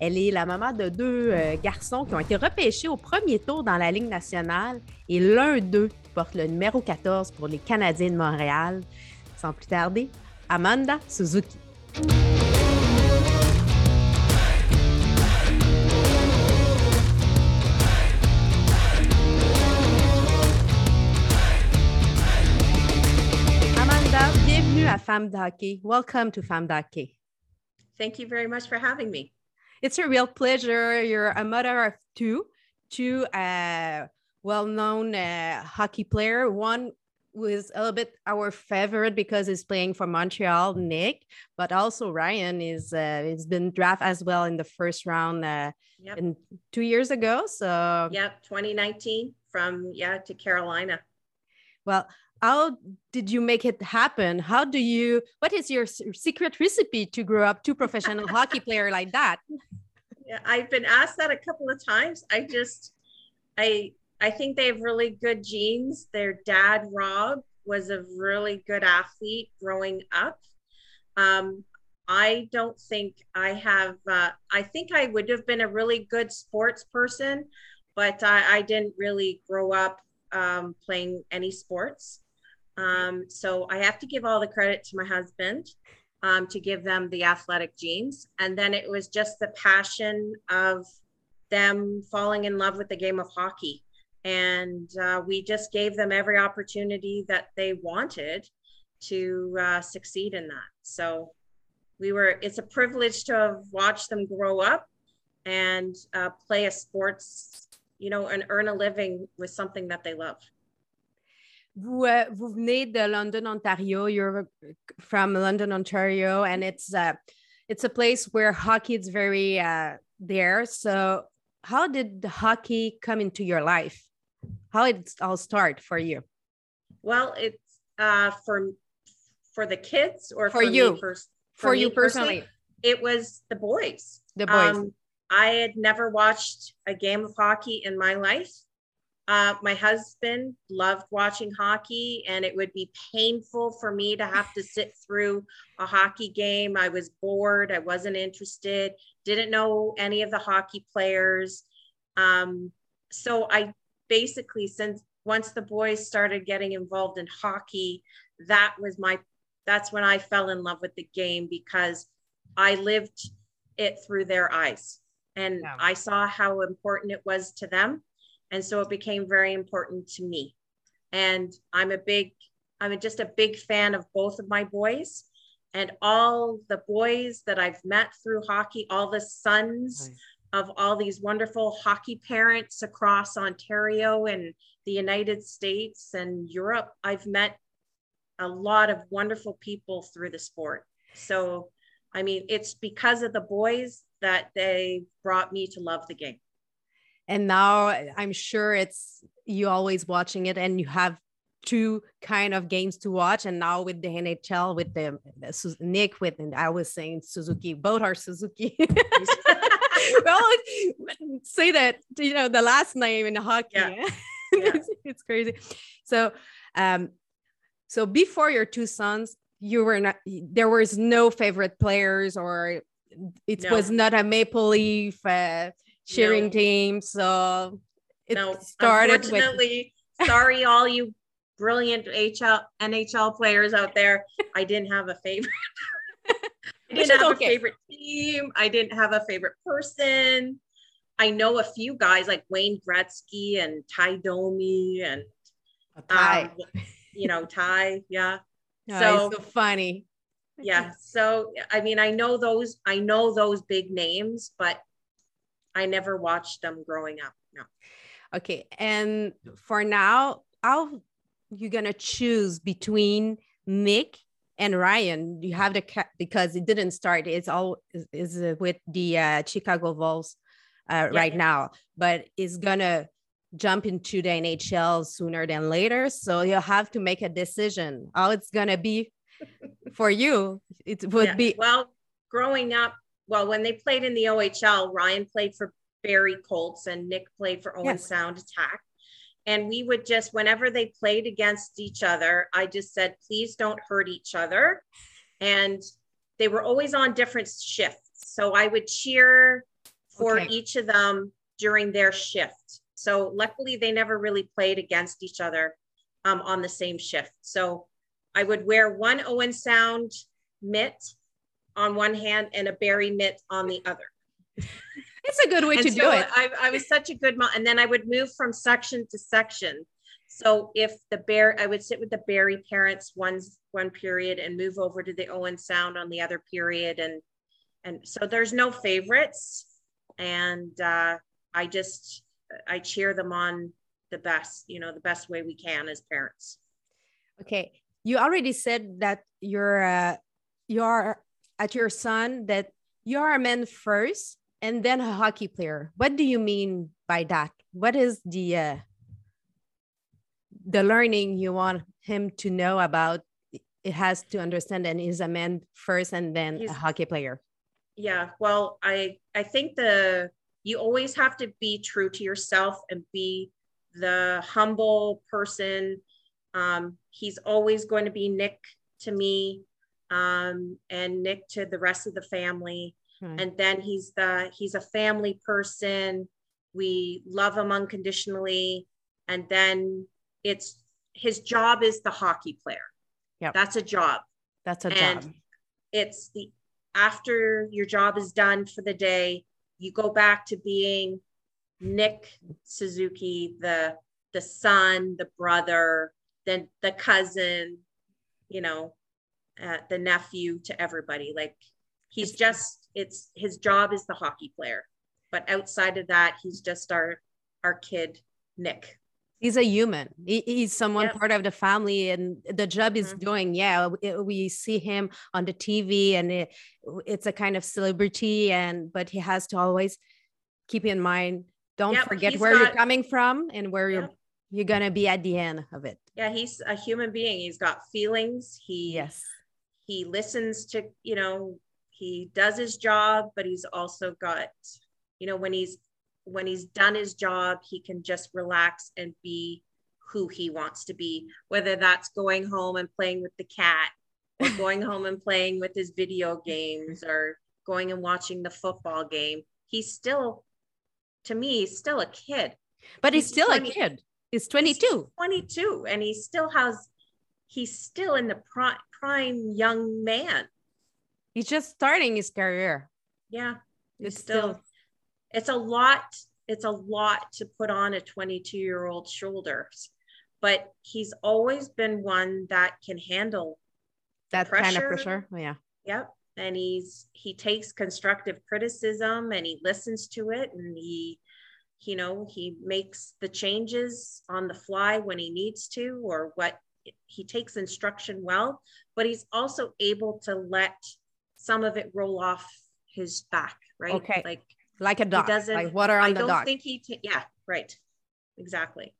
Elle est la maman de deux euh, garçons qui ont été repêchés au premier tour dans la Ligue nationale et l'un d'eux porte le numéro 14 pour les Canadiens de Montréal. Sans plus tarder, Amanda Suzuki. Amanda, bienvenue à Femme d'Hockey. Welcome to Femme d'Hockey. Thank you very much for having me. It's a real pleasure. You're a mother of two, two uh, well-known uh, hockey player. One was a little bit our favorite because he's playing for Montreal, Nick, but also Ryan is uh, has been drafted as well in the first round uh, Yep. in two years ago. So Yep. 2019 from yeah to Carolina. well, how did you make it happen? How do you? What is your secret recipe to grow up two professional hockey player like that? Yeah, I've been asked that a couple of times. I just I I think they have really good genes. Their dad Rob was a really good athlete growing up. Um, I don't think I have. Uh, I think I would have been a really good sports person, but I, I didn't really grow up um, playing any sports. Um, so I have to give all the credit to my husband um, to give them the athletic genes. And then it was just the passion of them falling in love with the game of hockey. And uh, we just gave them every opportunity that they wanted to uh, succeed in that. So we were, it's a privilege to have watched them grow up and uh, play a sports, you know, and earn a living with something that they love. Vous, euh, vous venez de London, Ontario. You're from London, Ontario, and it's uh, it's a place where hockey is very uh, there. So, how did the hockey come into your life? How did it all start for you? Well, it's uh, for for the kids or For me you. For, me you personally, it was the boys. the boys. Um, I had never watched a game of hockey in my life. Uh, my husband loved watching hockey, and it would be painful for me to have to sit through a hockey game. I was bored. I wasn't interested. Didn't know any of the hockey players. Um, so I basically, since once the boys started getting involved in hockey, that was my. That's when I fell in love with the game because I lived it through their eyes and Yeah. I saw how important it was to them. And so it became very important to me. And I'm a big, I'm just a big fan of both of my boys and all the boys that I've met through hockey, all the sons Nice. of all these wonderful hockey parents across Ontario and the United States and Europe. I've met a lot of wonderful people through the sport. So, I mean, it's because of the boys that they brought me to love the game. And now I'm sure it's you always watching it, and you have two kind of games to watch. And now with the NHL, with the, the Nick, with and I was saying Suzuki, both are Suzuki. well, say that you know the last name in hockey. Yeah. Yeah. it's, it's crazy. So, um, so before your two sons, you were not. There was no favorite players, or it No. was not a Maple Leaf uh, cheering No. team. So it no, started with unfortunately, sorry, all you brilliant HL, NHL players out there. I didn't have a favorite. I didn't have okay. a favorite team. I didn't have a favorite person. I know a few guys like Wayne Gretzky and Tie Domi and Tie. um, you know Tie. Yeah. Oh, so- so funny. yeah so i mean i know those i know those big names but i never watched them growing up no Okay, and for now, how you gonna choose between Nick and Ryan? You have the ca- because it didn't start. It's all is, with the uh, Chicago Wolves uh, Yeah. right now, but it's gonna jump into the NHL sooner than later. So you'll have to make a decision. How it's gonna be for you? It would Yeah. be well growing up well when they played in the ohl ryan played for barrie colts and nick played for owen Yes. sound attack and we would just whenever they played against each other i just said please don't hurt each other and they were always on different shifts so i would cheer for Okay. each of them during their shift. So luckily, they never really played against each other um, on the same shift. So I would wear one Owen Sound mitt on one hand and a Barrie mitt on the other. It's a good way And to so do it. I, I was such a good mom. And then I would move from section to section. So if the bear, I would sit with the Barrie parents one's one period and move over to the Owen Sound on the other period. And and so there's no favorites. And uh, I just I cheer them on the best, you know, the best way we can as parents. Okay, you already said that you're uh, you're at your son that you're a man first and then a hockey player. What do you mean by that? What is the uh, the learning you want him to know about? It has to understand that he's a man first and then a hockey player. Yeah, well, I I think the you always have to be true to yourself and be the humble person. Um, he's always going to be Nick to me, um, and Nick to the rest of the family. Right. And then he's the he's a family person. We love him unconditionally, and then it's his job is the hockey player. Yeah, that's a job That's a and job. it's the after your job is done for the day you go back to being nick suzuki the the son the brother then the cousin you know uh, the nephew to everybody. Like he's just it's his job is the hockey player. But outside of that he's just our our kid nick. He's a human. He, he's someone Yep. part of the family and the job he's Mhm. doing yeah we, we see him on the tv and it, it's a kind of celebrity and but he has to always keep in mind don't Yep, forget where you're coming from and where you're you're gonna be at the end of it. Yeah he's a human being. He's got feelings. He yes he listens to you know he does his job but he's also got you know when he's when he's done his job he can just relax and be who he wants to be whether that's going home and playing with the cat or going home and playing with his video games or going and watching the football game. He's still to me he's still a kid. But he's, He's still 20 a kid. He's He's 22 22 and he still has he's still in the prime prime young man. He's just starting his career. Yeah It's still, still- it's a lot it's a lot to put on a 22 year old shoulders but he's always been one that can handle that kind of pressure. pressure Oh, yeah. Yep and he's he takes constructive criticism and he listens to it and he you know he makes the changes on the fly when he needs to or what he takes instruction well but he's also able to let some of it roll off his back right Okay. like like a dog doesn't- like water i on the don't think he ta- yeah right exactly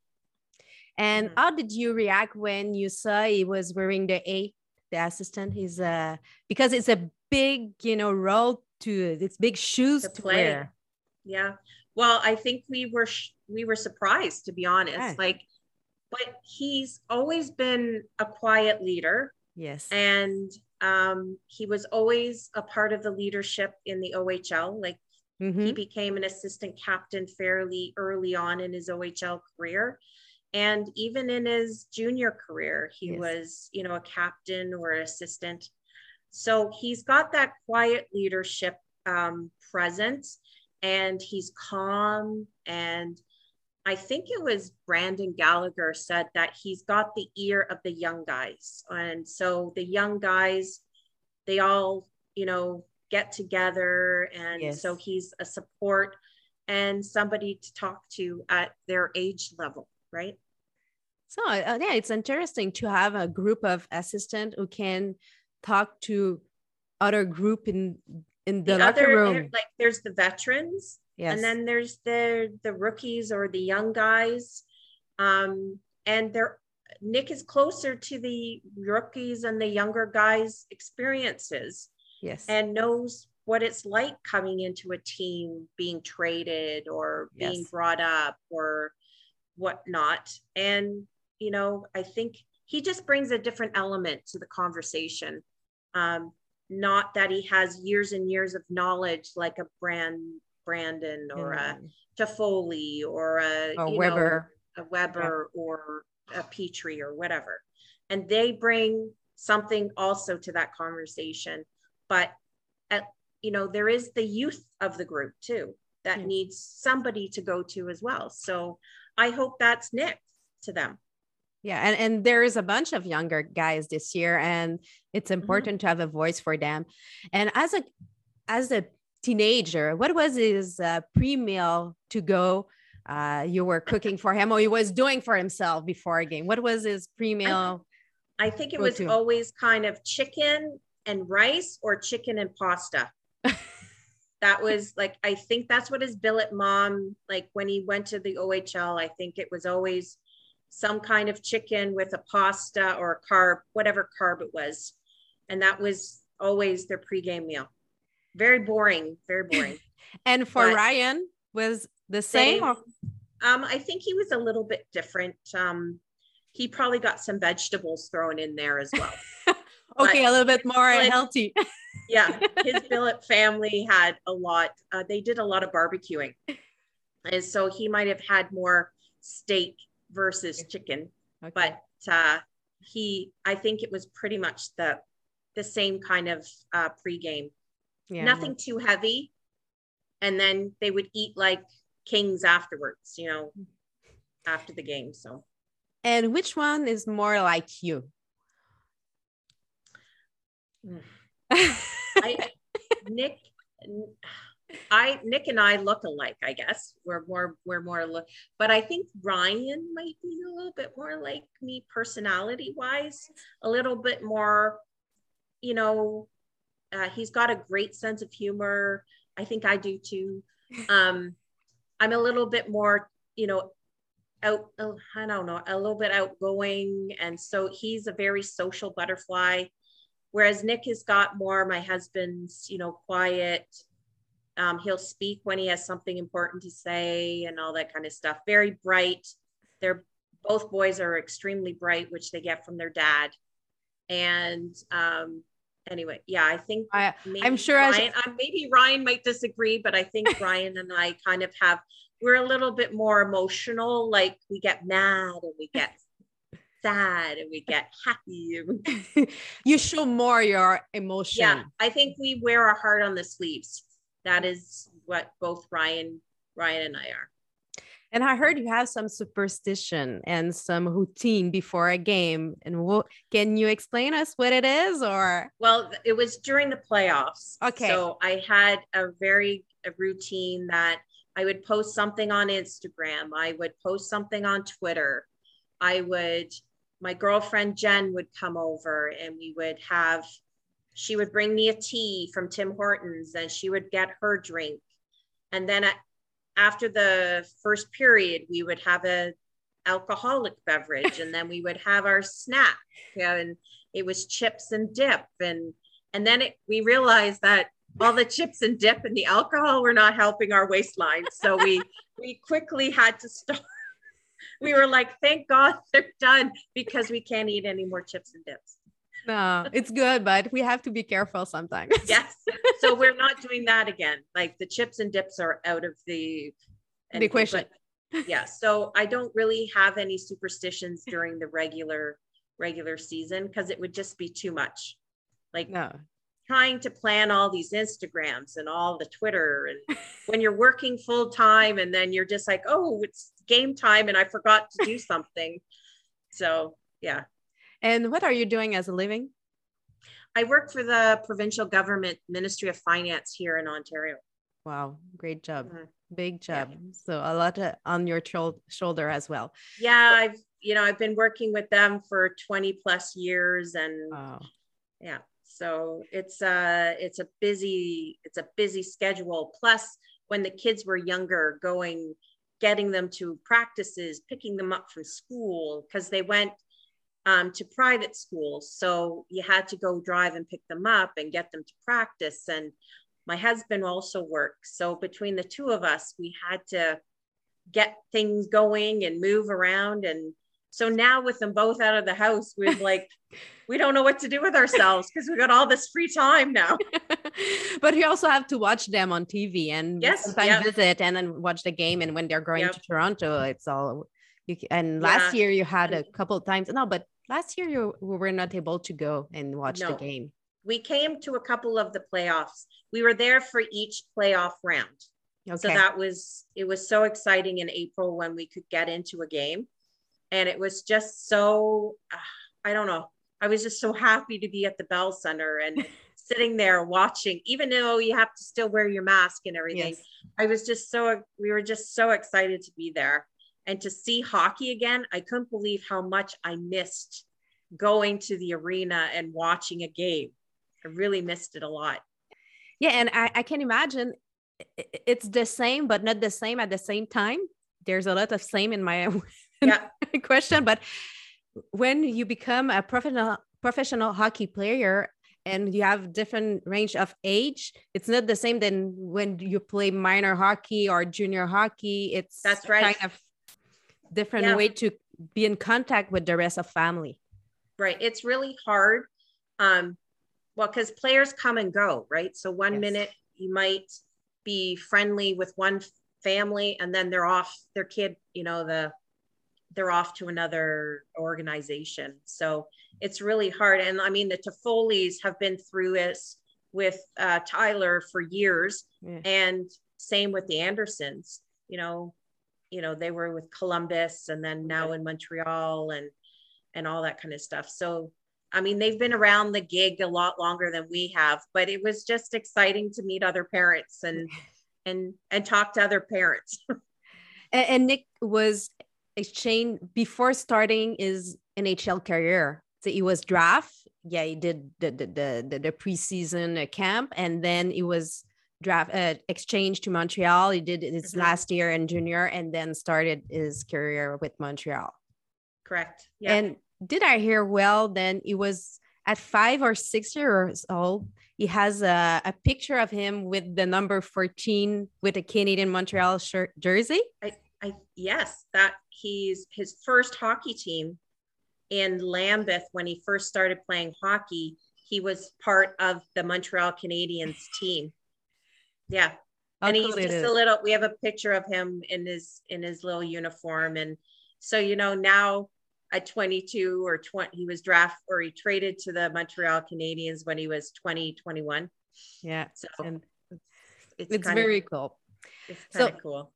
And Mhm. how did you react when you saw he was wearing the A, the assistant? He's uh because it's a big, you know, role to it's big shoes To to, play. wear. yeah well i think we were sh- we were surprised to be honest Okay. like but he's always been a quiet leader Yes. and um, he was always a part of the leadership in the OHL. Like he Mhm. became an assistant captain fairly early on in his OHL career. And even in his junior career, he Yes. was, you know, a captain or assistant. So he's got that quiet leadership um, presence and he's calm. And I think it was Brendan Gallagher said that he's got the ear of the young guys. And so the young guys, they all, you know, get together. And Yes. so he's a support and somebody to talk to at their age level, right? So uh, yeah, it's interesting to have a group of assistant who can talk to other group in in the, locker other, room. like there's the veterans, Yes. and then there's the the rookies or the young guys um and they're nick is closer to the rookies and the younger guys experiences yes. and knows what it's like coming into a team being traded or being Yes. brought up or whatnot and you know i think he just brings a different element to the conversation um not that he has years and years of knowledge like a brand Brendan or a Toffoli or a or Weber, know, a Weber yeah. or a Petry or whatever, and they bring something also to that conversation. But at you know there is the youth of the group too that yeah. needs somebody to go to as well. So I hope that's Nick to them. Yeah, and and there is a bunch of younger guys this year, and it's mm-hmm. important mm-hmm. to have a voice for them. And as a as a teenager, what was his uh, pre meal to go? Uh, you were cooking for him, or he was doing for himself before a game. What was his pre meal? I, I, think it was to? always kind of chicken and rice, or chicken and pasta. that was like I think that's what his billet mom like when he went to the OHL. I think it was always some kind of chicken with a pasta or a carb, whatever carb it was. And that was always their pregame meal. Very boring, very boring. and for but Ryan was the same? same um, I think he was a little bit different. Um, he probably got some vegetables thrown in there as well. okay, but a little bit more billet, healthy. yeah, his billet family had a lot. Uh, they did a lot of barbecuing, and so he might have had more steak versus chicken. Okay. But uh, he, I think it was pretty much the the same kind of uh, pregame. Yeah. Nothing too heavy, and then they would eat like kings afterwards. You know, after the game. So. And which one is more like you? I, Nick I Nick and I look alike, I guess. We're more we're more look, but I think Ryan might be a little bit more like me personality wise, a little bit more, you know, uh, he's got a great sense of humor. I think I do too. Um, I'm a little bit more, you know, out. I don't know, a little bit outgoing, and so he's a very social butterfly. Whereas Nick has got more my husband's, you know, quiet, um, he'll speak when he has something important to say and all that kind of stuff. Very bright. They're both boys are extremely bright, which they get from their dad. And um, anyway, yeah, I think I, am sure Ryan, uh, maybe Ryan might disagree, but I think Ryan and I kind of have we're a little bit more emotional. Like we get mad and we get sad and we get happy. you show more your emotion. Yeah, I think we wear our heart on the sleeves that is what both Ryan, Ryan and I are. And I heard you have some superstition and some routine before a game. And what, can you explain us what it is or? Well, it was during the playoffs. Okay. So I had a very a routine that I would post something on Instagram. I would post something on Twitter. I would, my girlfriend Jen would come over and we would have she would bring me a tea from Tim Hortons and she would get her drink. And then at, after the first period, we would have a alcoholic beverage and then we would have our snack and it was chips and dip and and then it, we realized that all the chips and dip and the alcohol were not helping our waistline so we we quickly had to stop we were like thank god they're done because we can't eat any more chips and dips no, it's good, but we have to be careful sometimes. yes. So we're not doing that again. Like the chips and dips are out of the, the equation. But, yeah. So I don't really have any superstitions during the regular regular season because it would just be too much. Like no. trying to plan all these Instagrams and all the Twitter and when you're working full time and then you're just like, oh, it's game time and I forgot to do something. So yeah, and what are you doing as a living? I work for the provincial government Ministry of Finance here in Ontario. Wow, great job. Mm-hmm. Big job. Yeah. So a lot on your shoulder as well. Yeah, I've you know, I've been working with them for 20 plus years and wow. yeah. So it's a it's a busy it's a busy schedule plus when the kids were younger going getting them to practices, picking them up from school because they went um, to private schools. So you had to go drive and pick them up and get them to practice. And my husband also works. So between the two of us, we had to get things going and move around. And so now with them both out of the house, we're like, we don't know what to do with ourselves because we got all this free time now. but you also have to watch them on TV and Yes, sometimes yep. visit and then watch the game. And when they're going Yep. to Toronto, it's all. You, and last Yeah. year you had a couple of times. No, but last year you were not able to go and watch the No. game. We came to a couple of the playoffs. We were there for each playoff round. Okay. So that was it was so exciting in April when we could get into a game. And it was just so ah, I don't know. I was just so happy to be at the Bell Center and sitting there watching, even though you have to still wear your mask and everything. yes. I was just so we were just so excited to be there and to see hockey again. I couldn't believe how much I missed going to the arena and watching a game. I really missed it a lot. Yeah, and I, I can imagine it's the same, but not the same at the same time. There's a lot of same in my Yeah. question, but when you become a professional professional hockey player and you have different range of age, it's not the same than when you play minor hockey or junior hockey. It's That's right. kind of different Yeah. way to be in contact with the rest of family. Right. It's really hard. Um, well, because players come and go, right? So one Yes. minute you might be friendly with one family and then they're off their kid, you know, the they're off to another organization. So it's really hard. And I mean the Toffoli's have been through this with uh, Tyler for years Yeah. and same with the Andersons, you know, you know, they were with Columbus and then now in Montreal and and all that kind of stuff. So, I mean, they've been around the gig a lot longer than we have, but it was just exciting to meet other parents and and and talk to other parents. And, and Nick was exchanged before starting his NHL career. So he was draft. Yeah, he did the the the, the, preseason camp, and then he was draft uh, exchanged to Montreal. He did his Mhm. last year in junior, and then started his career with Montreal. Correct. Yeah. And did I hear well? Then he was at five or six years old. He has a, a picture of him with the number 14 with a Canadian Montreal shirt jersey. I, I yes, that he's his first hockey team in Lambeth when he first started playing hockey. He was part of the Montreal Canadiens team. Yeah. How and he's just a little we have a picture of him in his in his little uniform and so you know now at 22 or 20 he was draft or he traded to the montreal canadiens when he was 20 21 Yeah. so And it's, it's very cool. it's So- kind of cool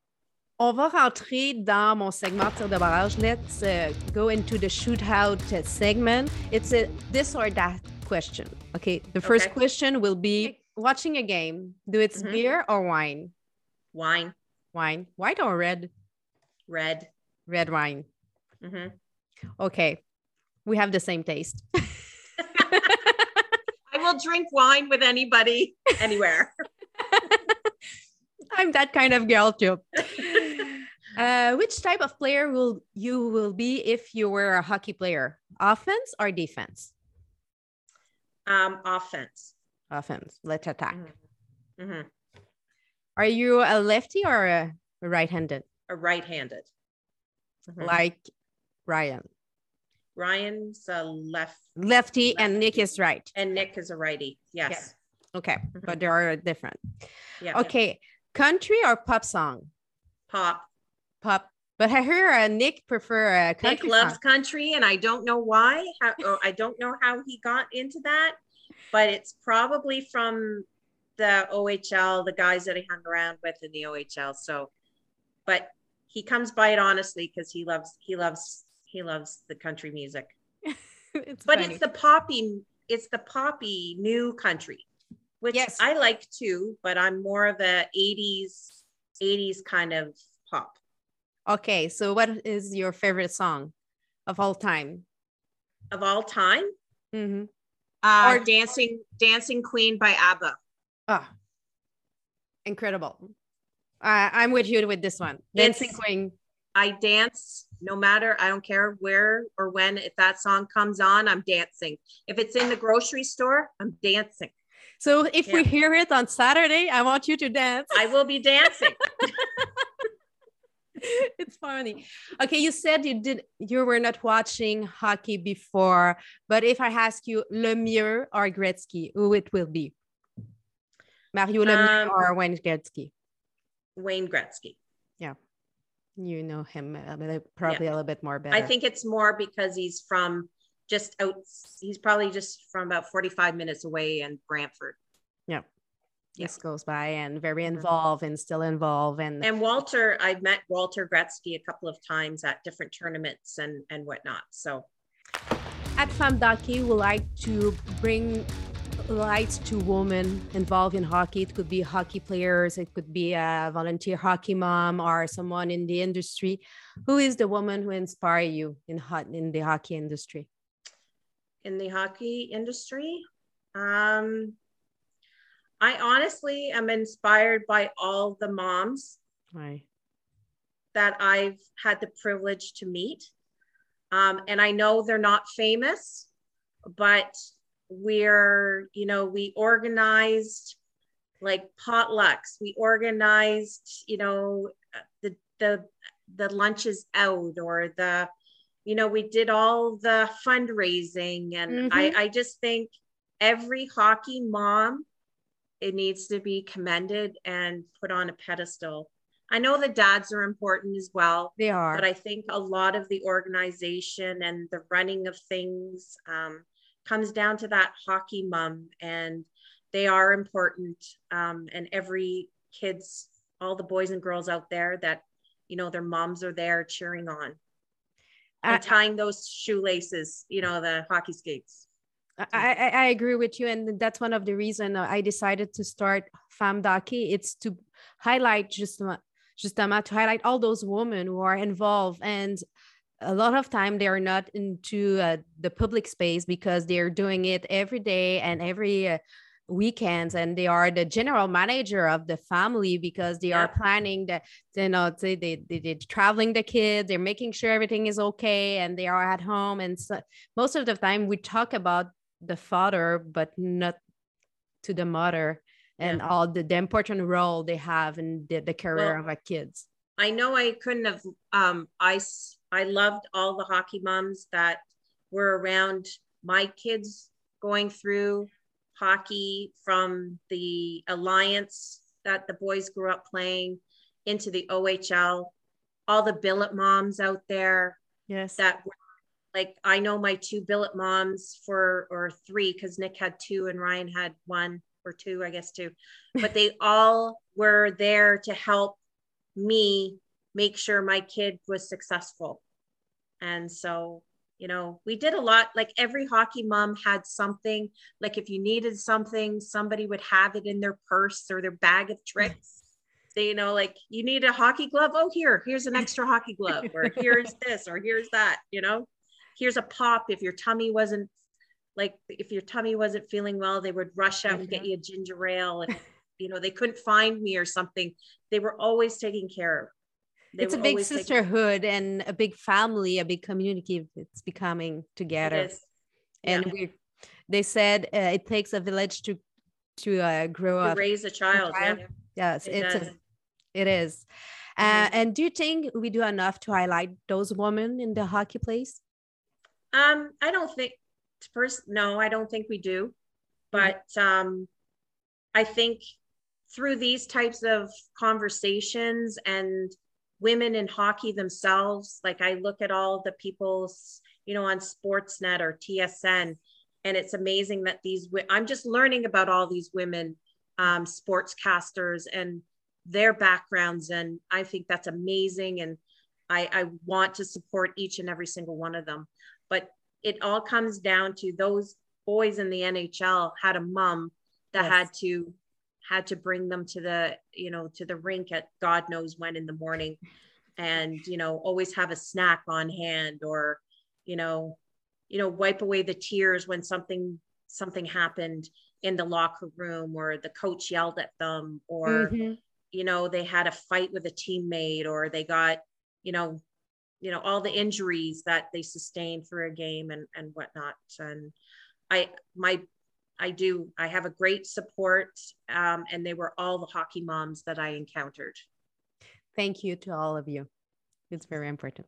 On va rentrer dans mon segment tir de barrage. Let's uh, go into the shootout uh, segment. It's a this or that question. Okay. The first Okay. question will be watching a game. Do it's Mhm. beer or wine? wine Wine. White or red? red Red wine. Mhm. Okay. We have the same taste. i will drink wine with anybody anywhere I'm that kind of girl too. Uh, which type of player will you will be if you were a hockey player? Offense or defense? um offense Offense. Let's attack. Mhm. Mhm. Are you a lefty or a right-handed? a right-handed Mhm. Like Ryan, ryan's a left lefty, and Nick is right. and nick is a righty yes Yes. Okay, Mhm. but they are different. yeah Okay, country or pop song? pop Pop. But I hear uh, Nick prefer a Nick country loves song. country, and I don't know why. How, or I don't know how he got into that, but it's probably from the OHL, the guys that he hung around with in the OHL. So, but he comes by it honestly because he loves he loves he loves the country music. it's But funny. it's the poppy it's the poppy new country, which Yes. I like too. But I'm more of a '80s '80s kind of pop. Okay, so what is your favorite song of all time? Of all time, Mm-hmm. Uh, Or- Dancing Dancing Queen by ABBA. Ah, incredible. Uh, I'm with you with this one. Dancing It's- Queen. I dance no matter, I don't care where or when, if that song comes on, I'm dancing. If it's in the grocery store, I'm dancing. So if we hear it on Saturday, I want you to dance. I will be dancing. it's funny. Okay, you said you did you were not watching hockey before, but if I ask you Lemieux or Gretzky, who it will be? Mario Lemieux um, or Wayne Gretzky? Wayne Gretzky. Yeah. You know him probably yeah. a little bit more better. I think it's more because he's from just out, he's probably just from about 45 minutes away in Brantford. Yeah. This goes by and very mm-hmm. involved and still involved and and Walter I've met Walter Gretzky a couple of times at different tournaments and and whatnot so at FemmeDockey, we like to bring light to women involved in hockey. It could be hockey players, it could be a volunteer hockey mom, or someone in the industry. Who is the woman who inspired you in hot in the hockey industry? In the hockey industry, um, I honestly am inspired by all the moms right. that I've had the privilege to meet. Um, and I know they're not famous, but we're, you know, we organized like potlucks. We organized, you know, the the the lunches out or the, you know, we did all the fundraising. And mm-hmm. I, I just think every hockey mom, it needs to be commended and put on a pedestal I know the dads are important as well. They are. But I think a lot of the organization and the running of things um, comes down to that hockey mom, and they are important. Um, and every kids, all the boys and girls out there that, you know, their moms are there cheering on and tying those shoelaces, you know, the hockey skates. I, I, agree with you, and that's one of the reason I decided to start FemmeDockey. It's to highlight just justement to highlight all those women who are involved and a lot of time they are not into uh, the public space because they're doing it every day and every uh, weekends and they are the general manager of the family because they yeah. are planning that you know they, they, they, they're traveling the kids they're making sure everything is okay and they are at home and so most of the time we talk about the father but not to the mother and yeah. all the, the important role they have in the, the career well, of our kids. I know I couldn't have um I I loved all the hockey moms that were around my kids going through hockey from the alliance that the boys grew up playing into the OHL all the billet moms out there yes that were like I know my two billet moms for or three because Nick had two and Ryan had one or two, I guess two, but they all were there to help me make sure my kid was successful. And so, you know, we did a lot. Like every hockey mom had something. Like if you needed something, somebody would have it in their purse or their bag of tricks. They, you know, like you need a hockey glove. Oh, here, here's an extra hockey glove, or here's this, or here's that. You know, here's a pop if your tummy wasn't like if your tummy wasn't feeling well, they would rush out and get you a ginger ale. And, you know, they couldn't find me or something. They were always taking care of. They it's a big sisterhood taking... and a big family, a big community. It's becoming together. And yeah. we, they said uh, it takes a village to to uh, grow to up, raise a child. Yeah. Yes, it it's a, it is. Uh, mm-hmm. and do you think we do enough to highlight those women in the hockey place? Um, I don't think first no i don't think we do. But um, i think through these types of conversations and women in hockey themselves like i look at all the people's you know on sportsnet or tsn and it's amazing that these i'm just learning about all these women um, sportscasters and their backgrounds and i think that's amazing and I, I want to support each and every single one of them but it all comes down to those boys in the NHL had a mom that yes. had to had to bring them to the you know to the rink at God knows when in the morning, and you know always have a snack on hand or you know you know wipe away the tears when something something happened in the locker room or the coach yelled at them or mm-hmm. you know they had a fight with a teammate or they got you know you know all the injuries that they sustain through a game and and whatnot. And i my i do i have a great support um, and they were all the hockey moms that i encountered. Thank you to all of you. It's very important.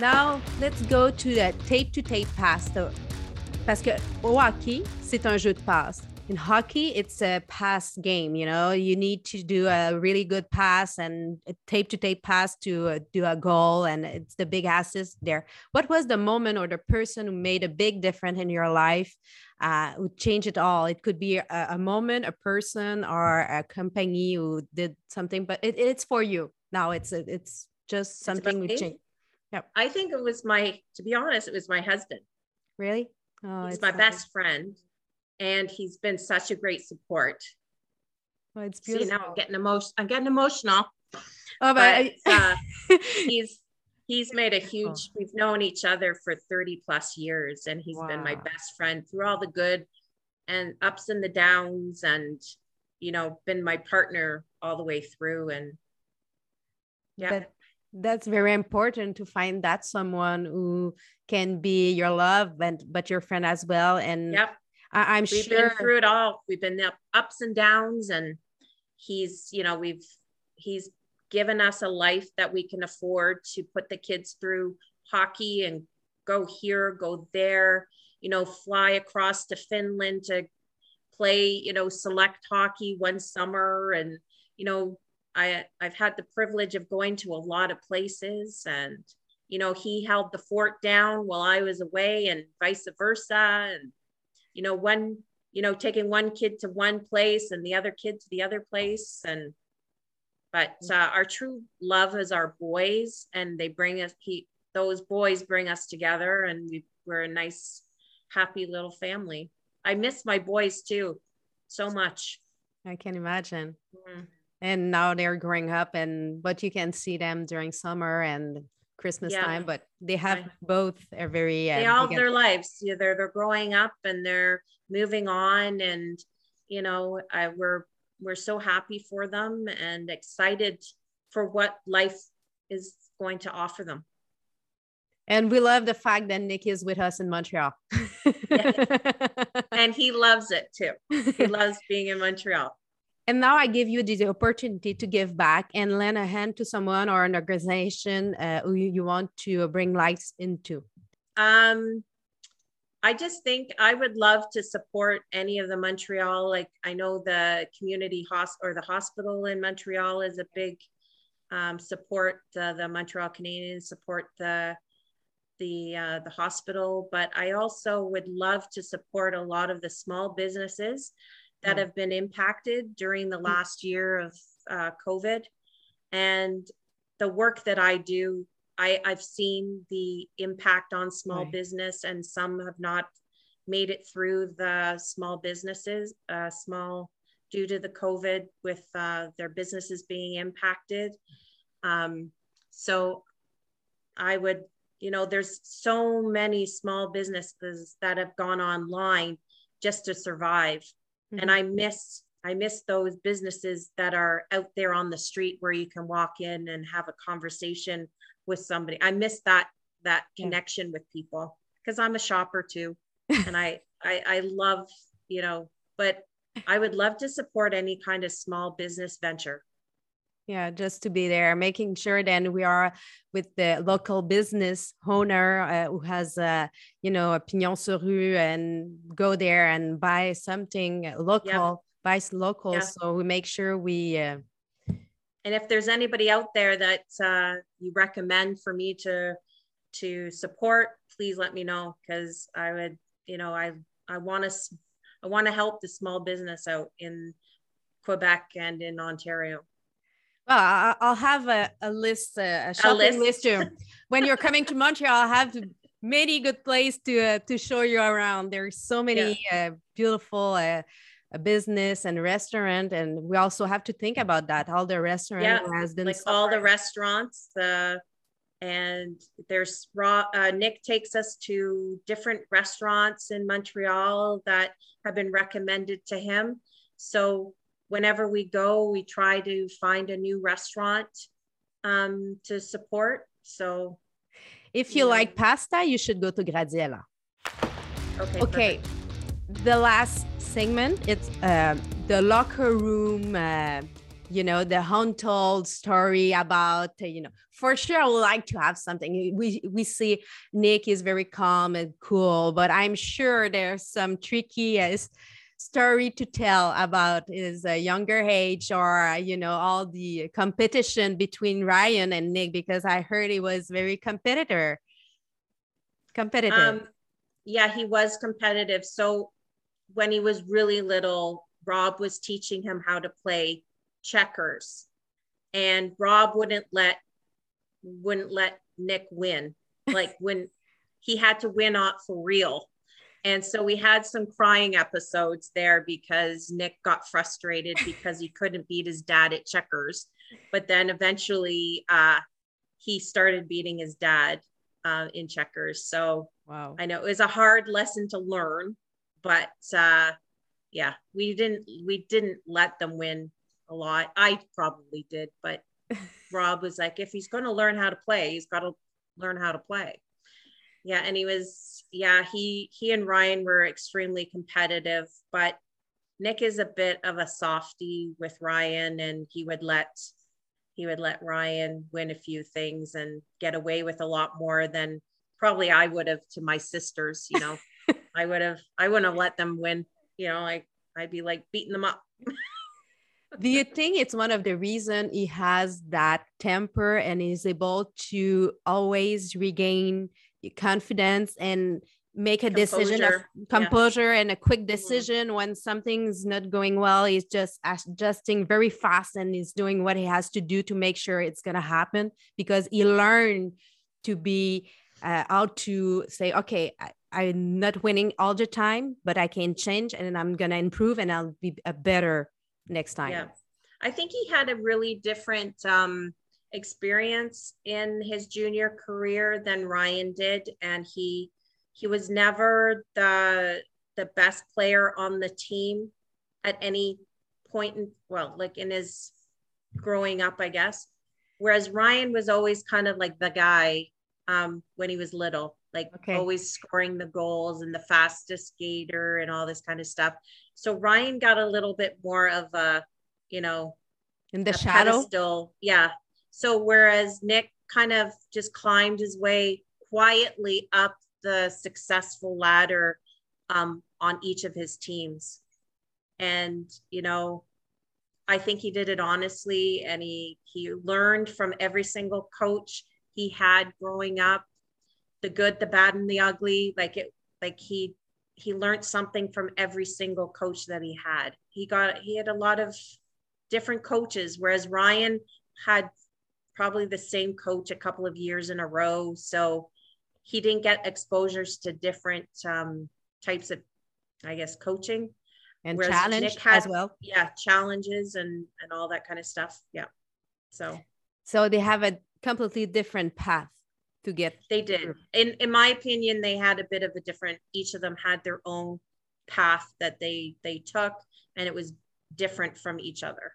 Now let's go to the tape to tape pass parce que au hockey c'est un jeu de passe in hockey it's a pass game you know? You need to do a really good pass and a tape to tape pass to uh, do a goal and it's the big assist there. What was the moment or the person who made a big difference in your life uh, who changed it all? It could be a, a, moment a person or a company who did something but it, it's for you. Now it's it's just something we change. Yeah i think it was my to be honest it was my husband. Really? Oh, he's my best friend and he's been such a great support. Well, it's beautiful. See, now I'm getting emotional. I'm getting emotional. Oh, but, but uh, he's he's made a huge. We've known each other for 30 plus years, and he's wow. been my best friend through all the good and ups and the downs, and you know, been my partner all the way through. And yeah. But that's very important to find that someone who can be your love and but your friend as well and yep I, am sure we've sure been through it all. We've been up ups and downs, and he's, you know, we've he's given us a life that we can afford to put the kids through hockey and go here, go there, you know, fly across to Finland to play, you know, select hockey one summer. And, you know, I I've had the privilege of going to a lot of places and you know, he held the fort down while I was away and vice versa. And you know, one, you know, taking one kid to one place and the other kid to the other place. And, but uh, our true love is our boys and they bring us, he, those boys bring us together and we, we're a nice, happy little family. I miss my boys too so much. I can imagine. Mm-hmm. And now they're growing up and but you can see them during summer and Christmas yeah. time, but they have right. both are very uh, they all their lives. Yeah, they're they're growing up and they're moving on, and you know, I, we're we're so happy for them and excited for what life is going to offer them. And we love the fact that Nick is with us in Montreal. and he loves it too. He loves being in Montreal. And now I give you the opportunity to give back and lend a hand to someone or an organization uh, who you, want to bring lights into. Um, I just think I would love to support any of the Montreal. Like I know the community hospital or the hospital in Montreal is a big um, support. Uh, the Montreal Canadiens support the the uh, the hospital, but I also would love to support a lot of the small businesses that have been impacted during the mm. last year of uh, COVID. And the work that I do, I, I've seen the impact on small right. business, and some have not made it through the small businesses, uh, small due to the COVID with uh, their businesses being impacted. Um, so I would, you know, there's so many small businesses that have gone online just to survive mm-hmm. and i miss i miss those businesses that are out there on the street where you can walk in and have a conversation with somebody i miss that that connection with people because i'm a shopper too and I, I i love you know but i would love to support any kind of small business venture yeah just to be there making sure then we are with the local business owner uh, who has a you know a pignon sur rue and go there and buy something local yep. buy local yeah. so we make sure we uh, and if there's anybody out there that uh, you recommend for me to to support please let me know because i would you know i i want to i want to help the small business out in quebec and in ontario well, I'll have a, a list, a shopping a list, list too. when you're coming to Montreal, I'll have many good places to uh, to show you around. There's so many yeah. uh, beautiful uh, business and restaurant, and we also have to think about that. All the restaurant yeah, has been like all the restaurants. The and there's raw. Uh, Nick takes us to different restaurants in Montreal that have been recommended to him. So whenever we go, we try to find a new restaurant um, to support. So, if you, like pasta, you should go to Graziella. Okay. Okay. Perfect. The last segment, it's uh, the locker room. Uh, you know the untold story about uh, you know for sure i would like to have something we we see nick is very calm and cool but i'm sure there's some tricky story to tell about his uh, younger age or you know all the competition between Ryan and Nick because I heard he was very competitor competitive. Um, yeah, he was competitive. So when he was really little, Rob was teaching him how to play checkers, and Rob wouldn't let wouldn't let Nick win. Like when he had to win out for real. And so we had some crying episodes there because Nick got frustrated because he couldn't beat his dad at checkers. But then eventually uh, he started beating his dad uh, in checkers. So wow. I know it was a hard lesson to learn, but uh, yeah, we didn't we didn't let them win a lot. I probably did, but Rob was like, if he's going to learn how to play, he's got to learn how to play. Yeah, and he was yeah he he and Ryan were extremely competitive, but Nick is a bit of a softy with Ryan, and he would let he would let Ryan win a few things and get away with a lot more than probably I would have to my sisters. You know, I would have, I wouldn't have let them win. You know, like I'd be like beating them up. Do you think it's one of the reason he has that temper and is able to always regain confidence and make a composure. decision of composure yeah. and a quick mm-hmm. decision mm-hmm. when something's not going well he's just adjusting very fast and he's doing what he has to do to make sure it's going to happen because he learned to be uh, out to say okay I, am not winning all the time but i can change and i'm going to improve and i'll be a better next time yeah i think he had a really different um experience in his junior career than ryan did. And he he was never the the best player on the team at any point in well like in his growing up i guess. Whereas ryan was always kind of like the guy um, when he was little like okay. always scoring the goals and the fastest skater and all this kind of stuff. So ryan got a little bit more of a you know in the shadow? pedestal. yeah so whereas nick kind of just climbed his way quietly up the successful ladder um, on each of his teams. And, you know, I think he did it honestly and he he learned from every single coach he had growing up, the good, the bad, and the ugly. Like it like he he learned something from every single coach that he had. He got he had a lot of different coaches, whereas Ryan had probably the same coach a couple of years in a row. So he didn't get exposures to different um, types of, I guess, coaching and challenge had, as well. Yeah, challenges and and all that kind of stuff. Yeah. So. So they have a completely different path to get. They did. Through. In in my opinion, they had a bit of a different. Each of them had their own path that they they took, and it was different from each other.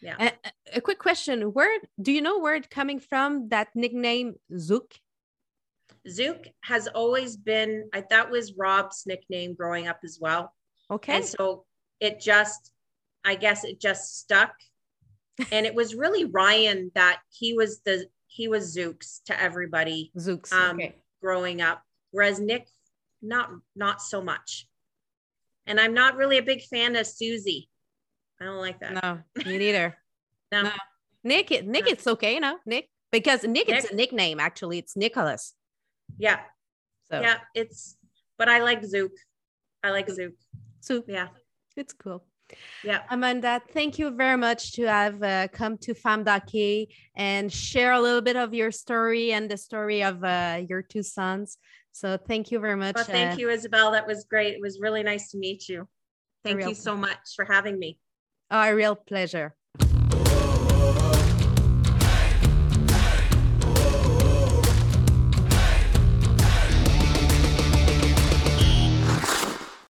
Yeah. A, a quick question: Where do you know where it coming from? That nickname Zook. Zook has always been, I, that was Rob's nickname growing up as well. Okay. And so it just, I guess it just stuck. and it was really Ryan that he was the, he was Zooks to everybody. Zooks. Um, okay. Growing up. Whereas Nick, not, not so much. And I'm not really a big fan of Susie. I don't like that. No, me neither. no. no. Nick, Nick, no. it's okay, you know, Nick, because Nick, Nick, it's a nickname. Actually, it's Nicholas. Yeah. So yeah, it's but I like Zook. I like Zook. Zook. Yeah. It's cool. Yeah. Amanda, thank you very much to have uh, come to Femme and share a little bit of your story and the story of uh, your two sons. So thank you very much. Well, thank uh, you, Isabel. That was great. It was really nice to meet you. Thank you so much for having me. A real pleasure.